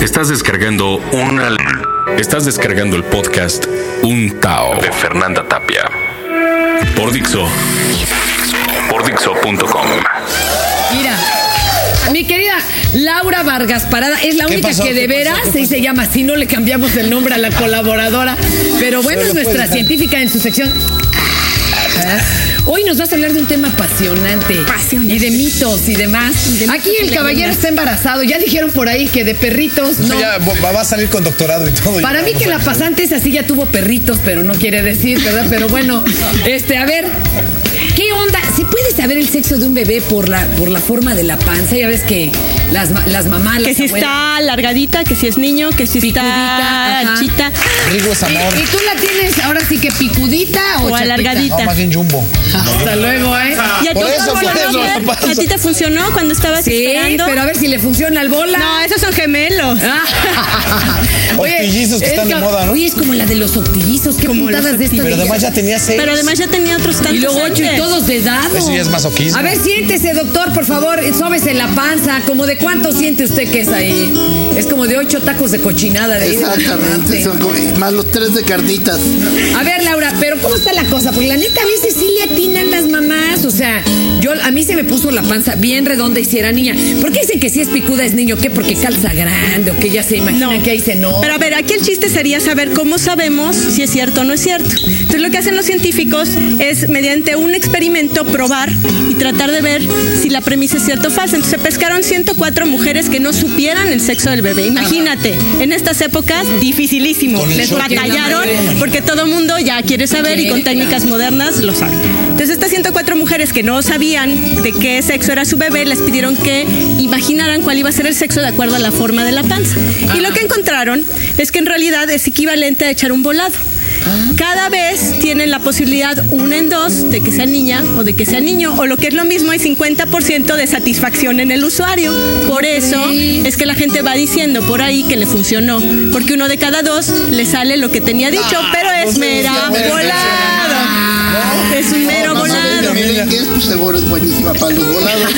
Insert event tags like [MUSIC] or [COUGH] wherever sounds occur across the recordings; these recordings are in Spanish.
Estás descargando una. Estás descargando el podcast Un Tao de Fernanda Tapia. Por Dixo. Por Dixo.com. Mira, mi querida Laura Vargas Parada es la ¿Qué única pasó? que de ¿Qué pasó? veras ¿Qué sí se llama así, no le cambiamos el nombre a la colaboradora. Pero bueno, Pero es nuestra científica en su sección. [LAUGHS] Hoy nos vas a hablar de un tema apasionante. Apasionante. Y de mitos y demás. Aquí el caballero está embarazado. Ya dijeron por ahí que de perritos no. Ya va a salir con doctorado y todo. Para mí que la pasante es así, ya tuvo perritos, pero no quiere decir, ¿verdad? Pero bueno, [LAUGHS] este, a ver, ¿qué onda? ¿Se puede saber el sexo de un bebé por la, por la forma de la panza? Ya ves que las, ma- las mamás, Que las si abuelas- está alargadita, que si es niño, que si Picudita, está. Rigo es amor. ¿Y, y tú la tienes ahora sí que picudita o, O chatita? alargadita. No, más bien jumbo. Hasta luego, ¿eh? ¿Y a ti Por te eso, por funcionó, eso, Fer? por eso. ¿A ti te funcionó cuando estabas Sí, esperando? pero a ver si le funciona al bola. No, esos son gemelos. Ah. [LAUGHS] Octillizos que es están de moda, ¿no? Oye, es como la de los octillizos. ¿Qué Como puntadas los de estas? Pero de- además ya tenía seis. Pero además ya tenía otros tantos Y luego ocho y antes. todos de dado. Eso ya es masoquismo. A ver, siéntese, doctor, por favor. Sóbese la panza. ¿Como de cuánto siente usted que es ahí? Es como de ocho tacos de cochinada. De Exactamente, son como- más los tres de carnitas. A ver, Laura, pero ¿cómo está la cosa? Porque la neta a veces sí le las mamás. O sea, yo a mí se me puso la panza bien redonda y si era niña. ¿Por qué dicen que si es picuda es niño? ¿Qué? Porque calza grande o que ya se imaginan que ahí se no. Pero a ver, aquí el chiste sería saber cómo sabemos si es cierto o no es cierto. Entonces lo que hacen los científicos es mediante un experimento probar tratar de ver si la premisa es cierta o falsa. Entonces se pescaron 104 mujeres que no supieran el sexo del bebé. Imagínate, en estas épocas dificilísimo. Les batallaron porque todo el mundo ya quiere saber y con técnicas modernas lo sabe. Entonces estas 104 mujeres que no sabían de qué sexo era su bebé les pidieron que imaginaran cuál iba a ser el sexo de acuerdo a la forma de la panza. Y lo que encontraron es que en realidad es equivalente a echar un volado. Cada vez tienen la posibilidad una en dos de que sea niña o de que sea niño, o lo que es lo mismo, hay 50% de satisfacción en el usuario. Por eso es que la gente va diciendo por ahí que le funcionó, porque uno de cada dos le sale lo que tenía dicho, pero es mera volado. Es un mero volado. pues seguro es buenísima para los volados.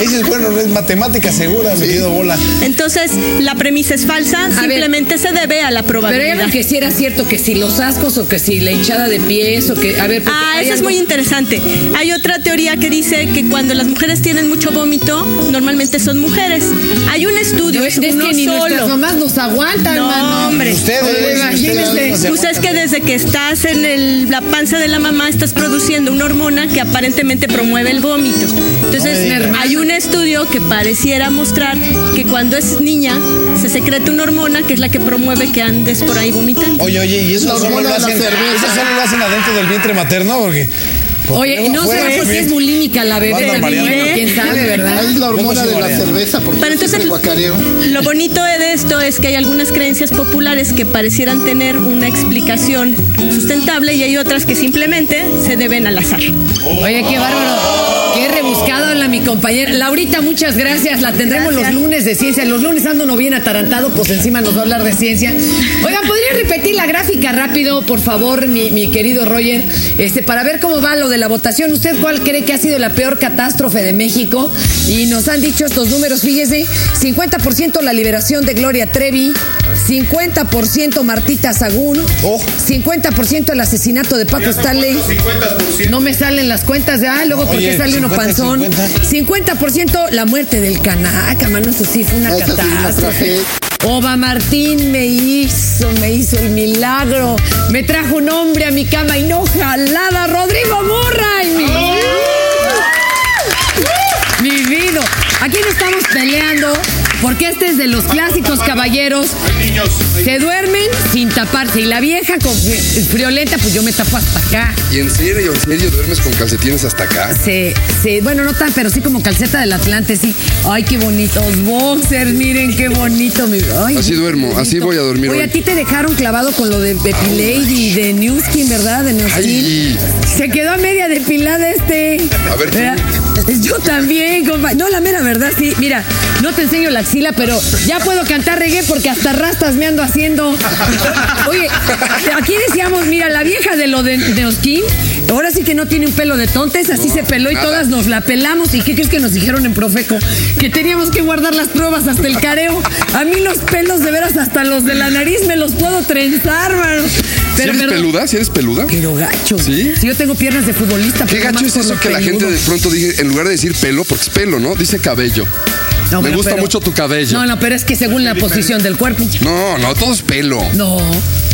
Dices, bueno, no es matemática segura, mi querido bola. Entonces, la premisa es falsa, simplemente se debe a la Pero probabilidad. algo que sí era cierto, que si los ascos o que si la hinchada de pies o que... A ver, Ah, eso es muy interesante. Hay otra teoría que dice que cuando las mujeres tienen mucho vómito, normalmente son mujeres. Hay un estudio, es, Es que ni nuestras solo. mamás nos aguantan, No, mano. hombre. Ustedes, Oye, imagínense. ustedes, Pues es que desde que estás en el- la panza de la mamá estás produciendo una hormona que aparentemente promueve el vómito. Entonces, No hay un estudio que pareciera mostrar que cuando es niña se secreta una hormona que es la que promueve que andes por ahí vomitando. Oye, oye, ¿y eso La solo lo hacen? cerveza. ¿Eso solo lo hacen adentro del vientre materno? Porque. porque Oye, no será porque también- es bulímica la bebé. Bueno, quién sabe, ¿verdad? Es la hormona de la cerveza, porque Pero entonces-. Lo bonito de esto es que hay algunas creencias populares que parecieran tener una explicación sustentable y hay otras que simplemente se deben al azar. Oye, qué bárbaro. Qué rebuscado la mi compañera. Laurita, muchas gracias. La tendremos los lunes de ciencia. Los lunes ando no bien atarantado, pues encima nos va a hablar de ciencia. Oigan, ¿podría repetir la gráfica rápido, por favor, mi, mi querido Roger? Este, para ver cómo va lo de la votación. ¿Usted cuál cree que ha sido la peor catástrofe de México? Y nos han dicho estos números, fíjese, 50% la liberación de Gloria Trevi, 50% Martita Sagún, Oh. 50% el asesinato de Paco Stanley. No me salen las cuentas de, ah, luego ¿por qué Oye, sale uno 50, panzón? 50. 50% la muerte del canaca, mano, eso sí fue una catástrofe. Oba Martín me hizo, me hizo el milagro. Me trajo un hombre a mi cama y no jalada. Rodrigo Murray, mi Mi vida. Aquí no estamos peleando porque este es de los clásicos caballeros. Se duermen sin taparse. Y la vieja con friolenta, pues yo me tapo hasta acá. ¿Y en serio, en serio duermes con calcetines hasta acá? Se, se, bueno, no tan, pero sí como calceta del Atlante, sí. Ay, qué bonitos boxers, miren qué bonito. Mi, ay, Así duermo, así voy a dormir Oye, hoy. a ti te dejaron clavado con lo de Epilady y de Newskin, ¿verdad? De Newskin. Se quedó a media depilada este. A ver. ¿Verdad? Yo también, compa. No, la mera verdad, sí. Mira, no te enseño la axila, pero ya puedo cantar reggae porque hasta rastas me ando haciendo. Oye, aquí decíamos, mira, la vieja de lo de, de Osquín, ahora sí que no tiene un pelo de tontes, así se peló y nada. todas nos la pelamos. ¿Y qué crees que nos dijeron en Profeco? Que teníamos que guardar las pruebas hasta el careo. A mí los pelos, de veras, hasta los de la nariz me los puedo trenzar, mano. ¿Si Pero, eres pero- peluda? ¿Si eres peluda? pero gacho. ¿Sí? Si yo tengo piernas de futbolista. Qué gacho es eso que la gente de pronto dice, en lugar de decir pelo, porque es pelo, ¿no? Dice cabello. No, Me gusta pero- mucho tu cabello. No, no, pero es que según la posición del cuerpo. No, no, todo es pelo. No,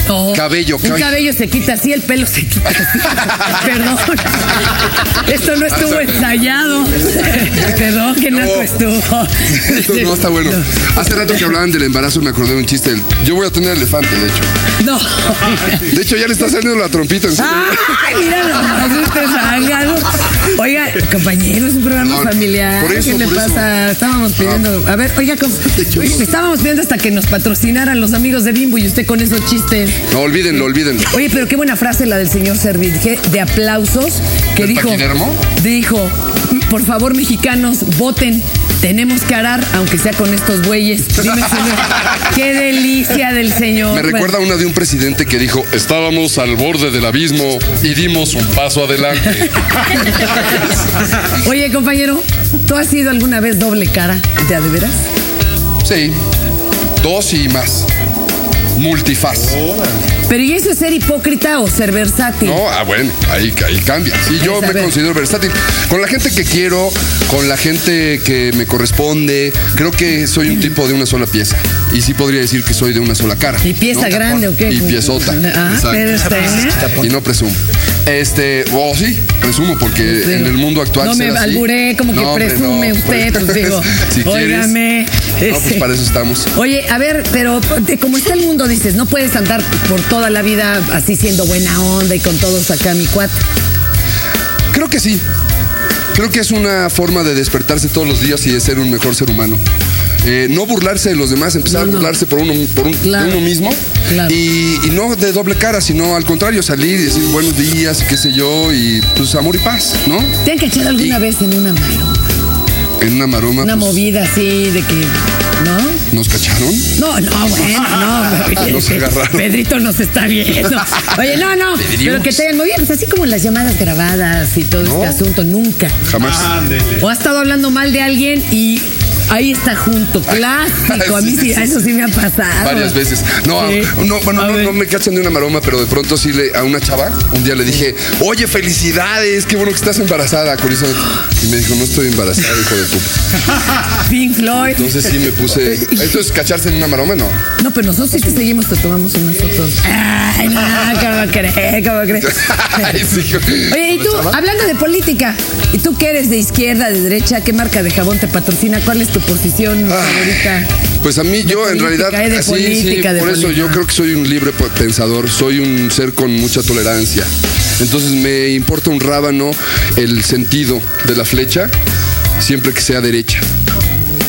no. Cabello, Un cabello. cabello se quita así, el pelo se quita así. [LAUGHS] Perdón. Esto no estuvo ensayado. [LAUGHS] Perdón que no, No. estuvo. Esto no está bueno. Hace rato que hablaban del embarazo me acordé de un chiste. Yo voy a tener elefante, de hecho. No. De hecho, ya le está saliendo la trompita en. Ay, zángano. Oiga, compañero, es un programa No, familiar. por eso, ¿Qué le por eso. pasa? Estábamos pidiendo. A ver, oiga, oiga, [LAUGHS] estábamos pidiendo hasta que nos patrocinaran los amigos de Bimbo y usted con esos chistes. No, olvídenlo, olvídenlo. Oye, pero qué buena frase la del señor Servidje de aplausos que ¿Del dijo. paquidermo? Dijo, por favor, mexicanos, voten. Tenemos que arar, aunque sea con estos bueyes. Dime, señor. qué delicia del señor. Me recuerda una de un presidente que dijo, estábamos al borde del abismo y dimos un paso adelante. [LAUGHS] Oye, compañero, ¿tú has sido alguna vez doble cara? ¿De a de veras? Sí, dos y más. Multiface. Pero ¿y eso es ser hipócrita o ser versátil? No, ah, bueno, ahí, ahí cambia. Sí, yo me considero versátil. Con la gente que quiero, con la gente que me corresponde, creo que soy un tipo de una sola pieza. Y sí podría decir que soy de una sola cara. ¿Y pieza ¿no? grande o qué? Y piezota. Ah, pero está, ¿eh? Y no presumo. Este, o sí, presumo, porque Sí. en el mundo actual. No me así- alburé, como que No, hombre, presume no. usted, pues [LAUGHS] digo, si óigame. No, pues este, para eso estamos. Oye, a ver, pero de como está el mundo, dices, no puedes andar por toda la vida así siendo buena onda y con todos acá, mi cuate. Creo que sí. Creo que es una forma de despertarse todos los días y de ser un mejor ser humano. Eh, no burlarse de los demás, empezar No, a burlarse por uno, por un- Claro. de uno mismo. Claro. Y, y no de doble cara, sino al contrario, salir y decir buenos días, qué sé yo, y pues amor y paz, ¿no? ¿Te han cachado alguna Y- vez en una mano? En una maroma. Una pues, movida así de que. ¿Nos cacharon? No, no, bueno, no. [LAUGHS] Nos agarraron. Pedrito nos está viendo. Oye, no, no. Pero que te hayan movido, pues así como las llamadas grabadas y todo No. este asunto, nunca. Jamás. O ha estado hablando mal de alguien y ahí está junto. Clásico. A mí sí, Sí, sí, eso sí me ha pasado. Varias veces. No, Sí. no, bueno, no, me cachan de una maroma, pero de pronto sí le, a una chava, un día le dije, oye, felicidades, qué bueno que estás embarazada, curiosamente. Y me dijo, no estoy embarazada, hijo de tu. Pink Floyd. Entonces sí me puse. ¿Esto es cacharse en una maroma? No. No, pero nosotros sí te seguimos, te tomamos unas fotos. Ay, no, ¿cómo crees? ¿Cómo crees? [LAUGHS] Ay, sí, hijo. Oye, y tú, hablando política, ¿y tú que eres de izquierda, de derecha? ¿Qué marca de jabón te patrocina? ¿Cuál es tu posición favorita? Pues a mí, yo en realidad, eh, de así, política, sí, de por eso yo creo que soy un libre pensador, soy un ser con mucha tolerancia. Entonces me importa un rábano el sentido de la flecha, siempre que sea derecha.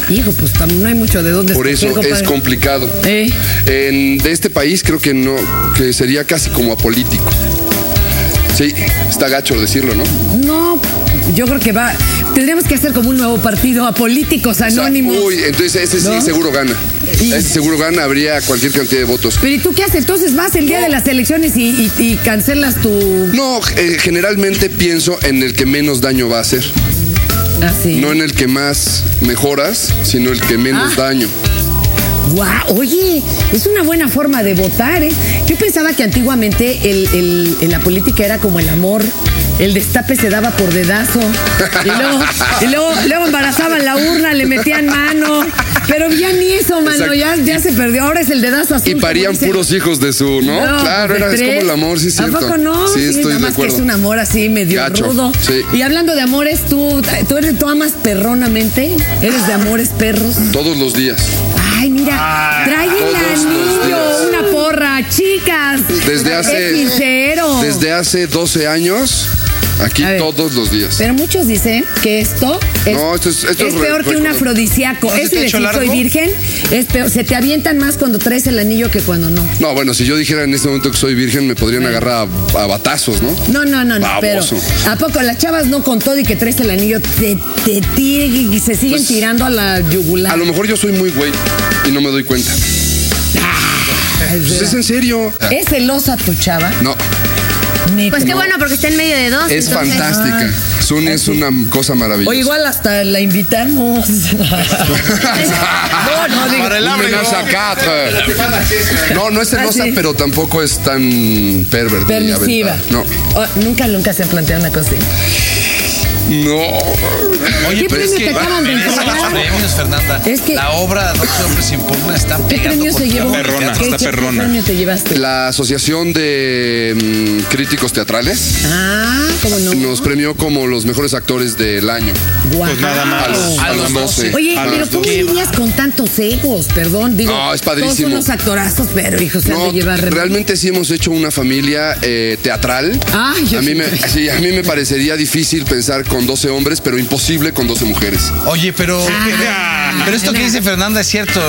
Hijo, pues no hay mucho de dónde Por eso es complicado. ¿Eh? En, de este país creo que no, que sería casi como apolítico. Sí, está gacho decirlo, ¿no? No, yo creo que va. Tendríamos que hacer como un nuevo partido a políticos O sea, anónimos. uy, entonces ese sí ¿No? seguro gana. Y- Ese seguro gana, habría cualquier cantidad de votos. Pero ¿y tú qué haces? Entonces vas el día de las elecciones y, y- y cancelas tu. No, eh, generalmente pienso en el que menos daño va a hacer. Así. No en el que más mejoras, sino el que menos Ah. daño. Guau, oye, es una buena forma de votar, ¿eh? Yo pensaba que antiguamente el, el- la política era como el amor. El destape se daba por dedazo. Y luego, y luego, luego embarazaban la urna, le metían mano. Pero ya ni eso, mano, ya, ya se perdió. Ahora es el dedazo azul. Y parían puros hijos de su, ¿no? No, claro, de era, es como el amor, sí, es cierto. ¿A poco no? Sí, estoy nada de más que acuerdo. es un amor así medio Gacho, rudo. sí. Y hablando de amores, ¿tú, tú, eres, tú amas perronamente? ¿Eres de amores perros? Todos los días. Ay, mira, trae el anillo, una porra, chicas. Desde hace. Es sincero. Desde hace 12 años Aquí A ver. todos los días. Pero muchos dicen que esto es, No, esto es- esto es re- peor que un afrodisíaco. ¿No hecho decir soy virgen es peor. Se te avientan más cuando traes el anillo que cuando no. No, bueno, si yo dijera en este momento que soy virgen, me podrían agarrar a, a batazos, ¿no? No, no, no, no, pero. ¿a poco las chavas no con todo y que traes el anillo te, te tiran y se siguen Pues, tirando a la yugular? A lo mejor yo soy muy güey y no me doy cuenta. Pues es en serio. ¿Es celosa tu chava? No. Pues qué bueno, porque está en medio de dos. es entonces- fantástica. Suni es una cosa maravillosa. O igual hasta la invitamos. [LAUGHS] no, no, digo. Para el no. No, no es celosa, Ah, sí. pero tampoco es tan pervertida. Permisiva. No. Oh, nunca, nunca se han planteado una cosa así. No. ¿Qué Oye, pero es premio que te acaban de entregar? premios, Fernanda. Es que- la obra Dos hombres impugna está ¿Qué pegando premio por se llevó? perrona. ¿Qué, está qué perrona. premio te llevaste? La Asociación de mm, Críticos Teatrales Ah, ¿cómo no? nos premió como los mejores actores del año. Guau. Pues nada más. A los, a los 12. Oye, A pero ¿cómo 12. lidias con tantos egos? Perdón, digo. No, es Todos padrísimo. son unos actorazos, pero hijos, se han No, de llevar re- realmente sí hemos hecho una familia eh, teatral. Ay, yo a mí sí. me, sí, a mí me parecería difícil pensar con 12 hombres, pero imposible con 12 mujeres. Oye, pero, Ah. pero esto que dice Fernanda es cierto.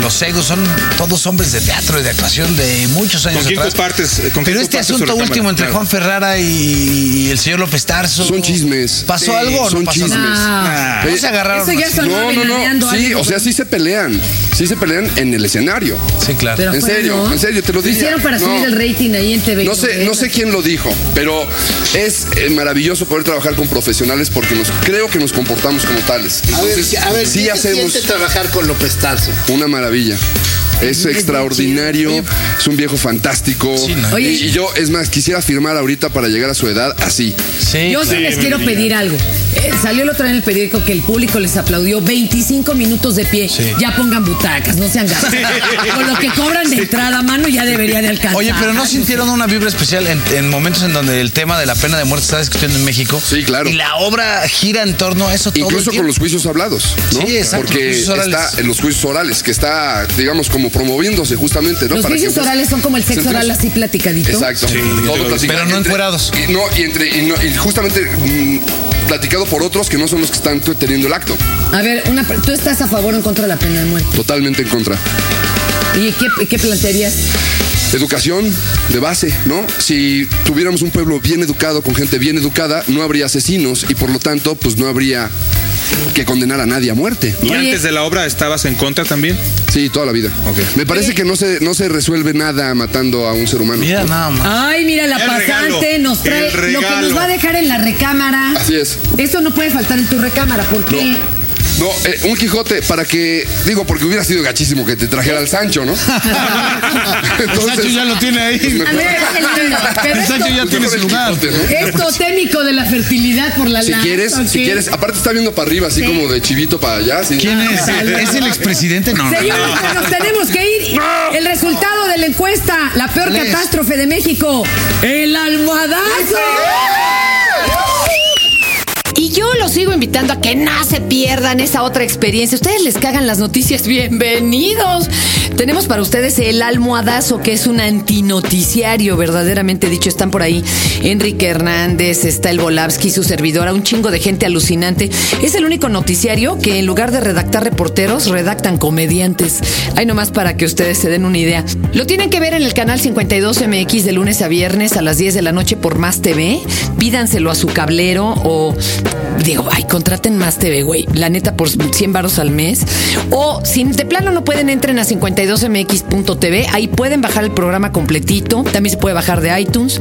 Los egos son todos hombres de teatro y de actuación de muchos años ¿Con quién atrás. compartes? ¿Con quién pero este compartes asunto último entre Claro. Juan Ferrara y, el señor López Tarso. Son chismes. ¿Pasó Sí, algo o no son pasó chismes. nada? No se agarraron. Eso ya así. son- No, no, no. Sí, algo. o sea, sí se pelean. Sí se pelean en el escenario. Sí, claro. Pero En serio, no. en serio, te lo diría. hicieron para No. subir el rating ahí en TV. No sé, no sé quién lo dijo, pero es eh, maravilloso poder trabajar con profesionales porque nos creo que nos comportamos como tales. A ver, Entonces, a ver, sí ¿qué hacemos trabajar con López Tarso? una maravilla. Es extraordinario, es un viejo fantástico. Sí, ¿no? Oye. y, y yo, es más, quisiera firmar ahorita para llegar a su edad así. Sí, Yo sí les quiero pedir algo. Eh, salió el otro día en el periódico que el público les aplaudió 25 minutos de pie. Sí. Ya pongan butacas, no sean gastos. Con lo que cobran de entrada, mano, ya debería de alcanzar. Oye, pero ¿no sintieron una vibra especial en, en momentos en donde el tema de la pena de muerte está discutiendo en México? Sí, claro. Y la obra gira en torno a eso todo el Incluso con tiempo. los juicios hablados, ¿no? Sí, exacto, Porque los juicios orales. está en los juicios orales, que está, digamos, como promoviéndose justamente, ¿no? Los Para que, juicios pues, orales son como el sexo oral así platicadito. Exacto. Sí, Todo pero no Entre- encuerados. Y, no, y, entre, y, no- y justamente mm, platicado por otros que no son los que están teniendo el acto. A ver, una, ¿tú estás a favor o en contra de la pena de muerte? Totalmente en contra. ¿Y qué, qué plantearías? Educación de base, ¿no? Si tuviéramos un pueblo bien educado, con gente bien educada, no habría asesinos y por lo tanto, pues no habría que condenar a nadie a muerte. ¿Y Oye. antes de la obra estabas en contra también? Sí, toda la vida. Ok. Me parece que no se, no se resuelve nada matando a un ser humano. Mira nada más. Ay, mira, la El pasante regalo, nos trae lo que nos va a dejar en la recámara. Así es. Eso no puede faltar en tu recámara, ¿por qué? No, eh, un Quijote para que, digo, porque hubiera sido gachísimo que te trajera al Sancho, ¿no? [LAUGHS] El Sancho ya lo tiene ahí. pues, A ver, pero El Sancho ya tiene su lugar. Quijote, ¿no? es totémico de la fertilidad por la Si quieres, ¿o si quieres, aparte está viendo para arriba, así Sí. como de chivito para allá. así. ¿Quién es? ¿Es el expresidente? No. no. Señores, pues nos tenemos que ir. El resultado de la encuesta, la peor ¿Cuál es? catástrofe de México, el almohadazo. Yo los sigo invitando a que no se pierdan esa otra experiencia. Ustedes les cagan las noticias, [LAUGHS] bienvenidos. Tenemos para ustedes el almohadazo, que es un antinoticiario, verdaderamente dicho. Están por ahí Enrique Hernández, está el Volavsky, su servidora, un chingo de gente alucinante. Es el único noticiario que en lugar de redactar reporteros, redactan comediantes. Hay nomás para que ustedes se den una idea. Lo tienen que ver en el canal 52MX de lunes a viernes a las 10 de la noche por Más TV. Pídanselo a su cablero o digo, ay, contraten Más TV, güey. La neta por 100 varos al mes. O si de plano no pueden, entren a 52mx.tv. Ahí pueden bajar el programa completito. También se puede bajar de iTunes.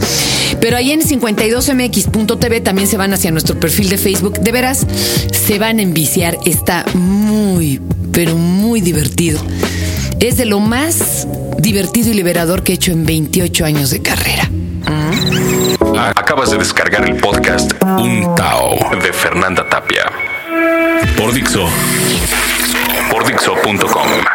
Pero ahí en 52mx.tv también se van hacia nuestro perfil de Facebook. De veras, se van a enviciar. Está muy, pero muy divertido. Es de lo más divertido y liberador que he hecho en 28 años de carrera. Acabas de descargar el podcast Un Tao de Fernanda Tapia. Por Dixo. Por Dixo.com.